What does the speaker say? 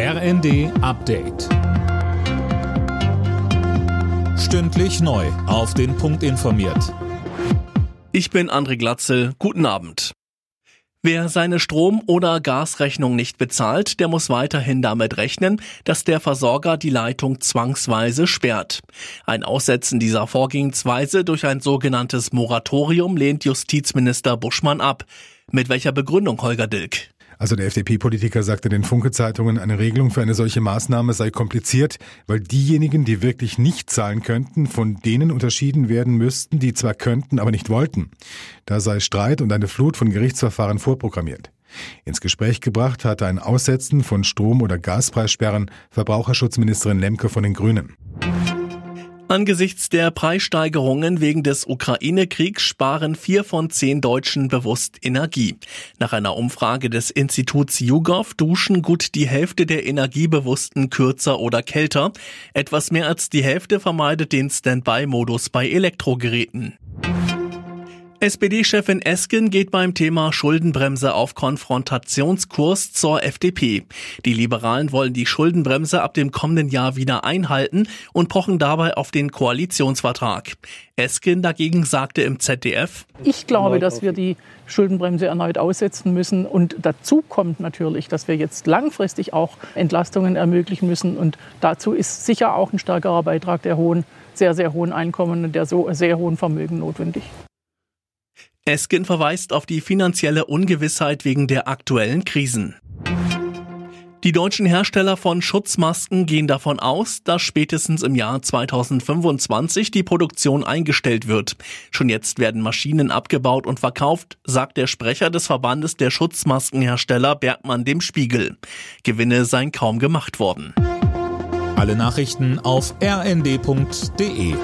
RND Update. Stündlich neu. Auf den Punkt informiert. Ich bin André Glatzel. Guten Abend. Wer seine Strom- oder Gasrechnung nicht bezahlt, der muss weiterhin damit rechnen, dass der Versorger die Leitung zwangsweise sperrt. Ein Aussetzen dieser Vorgehensweise durch ein sogenanntes Moratorium lehnt Justizminister Buschmann ab. Mit welcher Begründung, Holger Dilk? Also der FDP-Politiker sagte den Funke-Zeitungen, eine Regelung für eine solche Maßnahme sei kompliziert, weil diejenigen, die wirklich nicht zahlen könnten, von denen unterschieden werden müssten, die zwar könnten, aber nicht wollten. Da sei Streit und eine Flut von Gerichtsverfahren vorprogrammiert. Ins Gespräch gebracht hatte ein Aussetzen von Strom- oder Gaspreissperren Verbraucherschutzministerin Lemke von den Grünen. Angesichts der Preissteigerungen wegen des Ukraine-Kriegs sparen vier von zehn Deutschen bewusst Energie. Nach einer Umfrage des Instituts YouGov duschen gut die Hälfte der Energiebewussten kürzer oder kälter. Etwas mehr als die Hälfte vermeidet den Standby-Modus bei Elektrogeräten. SPD-Chefin Esken geht beim Thema Schuldenbremse auf Konfrontationskurs zur FDP. Die Liberalen wollen die Schuldenbremse ab dem kommenden Jahr wieder einhalten und pochen dabei auf den Koalitionsvertrag. Esken dagegen sagte im ZDF, Ich glaube, dass wir die Schuldenbremse erneut aussetzen müssen. Und dazu kommt natürlich, dass wir jetzt langfristig auch Entlastungen ermöglichen müssen. Und dazu ist sicher auch ein stärkerer Beitrag der hohen, sehr, sehr hohen Einkommen und der so sehr hohen Vermögen notwendig. Esken verweist auf die finanzielle Ungewissheit wegen der aktuellen Krisen. Die deutschen Hersteller von Schutzmasken gehen davon aus, dass spätestens im Jahr 2025 die Produktion eingestellt wird. Schon jetzt werden Maschinen abgebaut und verkauft, sagt der Sprecher des Verbandes der Schutzmaskenhersteller Bergmann dem Spiegel. Gewinne seien kaum gemacht worden. Alle Nachrichten auf rnd.de